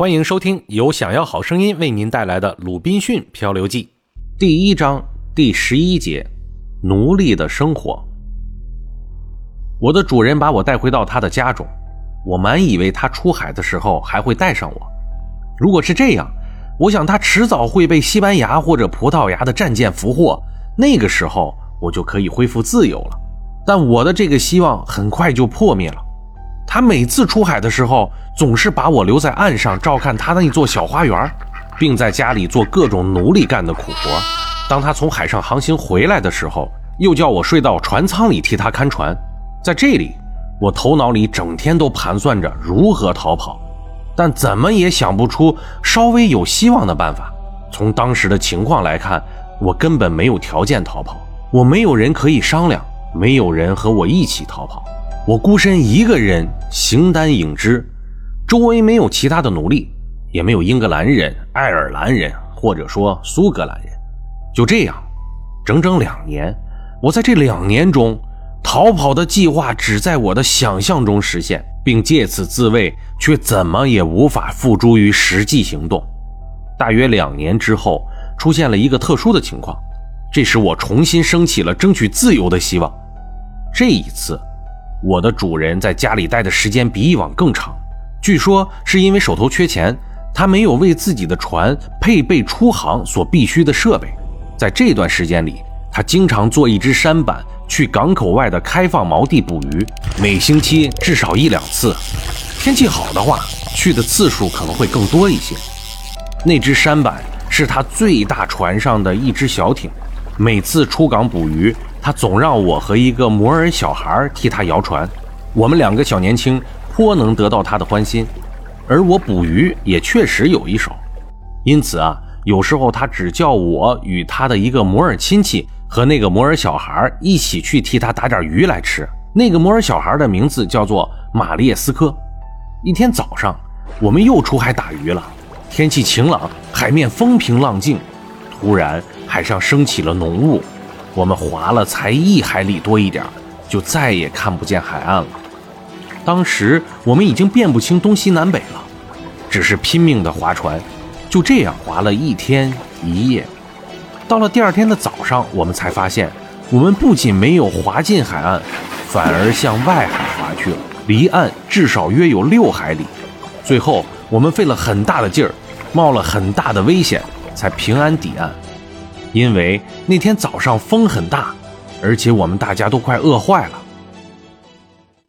欢迎收听由想要好声音为您带来的《鲁滨逊漂流记》第一章第十一节：奴隶的生活。我的主人把我带回到他的家中，我满以为他出海的时候还会带上我。如果是这样，我想他迟早会被西班牙或者葡萄牙的战舰俘获，那个时候我就可以恢复自由了。但我的这个希望很快就破灭了。他每次出海的时候，总是把我留在岸上照看他那座小花园，并在家里做各种奴隶干的苦活。当他从海上航行回来的时候，又叫我睡到船舱里替他看船。在这里，我头脑里整天都盘算着如何逃跑，但怎么也想不出稍微有希望的办法。从当时的情况来看，我根本没有条件逃跑，我没有人可以商量，没有人和我一起逃跑。我孤身一个人形单影只，周围没有其他的奴隶，也没有英格兰人、爱尔兰人，或者说苏格兰人。就这样，整整两年，我在这两年中，逃跑的计划只在我的想象中实现，并借此自卫，却怎么也无法付诸于实际行动。大约两年之后，出现了一个特殊的情况，这使我重新升起了争取自由的希望。这一次。我的主人在家里待的时间比以往更长，据说是因为手头缺钱，他没有为自己的船配备出航所必须的设备。在这段时间里，他经常坐一只舢板去港口外的开放锚地捕鱼，每星期至少一两次。天气好的话，去的次数可能会更多一些。那只舢板是他最大船上的一只小艇，每次出港捕鱼。他总让我和一个摩尔小孩替他摇船，我们两个小年轻颇能得到他的欢心，而我捕鱼也确实有一手，因此啊，有时候他只叫我与他的一个摩尔亲戚和那个摩尔小孩一起去替他打点鱼来吃。那个摩尔小孩的名字叫做马列斯科。一天早上，我们又出海打鱼了，天气晴朗，海面风平浪静，突然海上升起了浓雾。我们划了才一海里多一点，就再也看不见海岸了。当时我们已经辨不清东西南北了，只是拼命地划船，就这样划了一天一夜。到了第二天的早上，我们才发现，我们不仅没有划进海岸，反而向外海划去了，离岸至少约有六海里。最后，我们费了很大的劲儿，冒了很大的危险，才平安抵岸。因为那天早上风很大，而且我们大家都快饿坏了，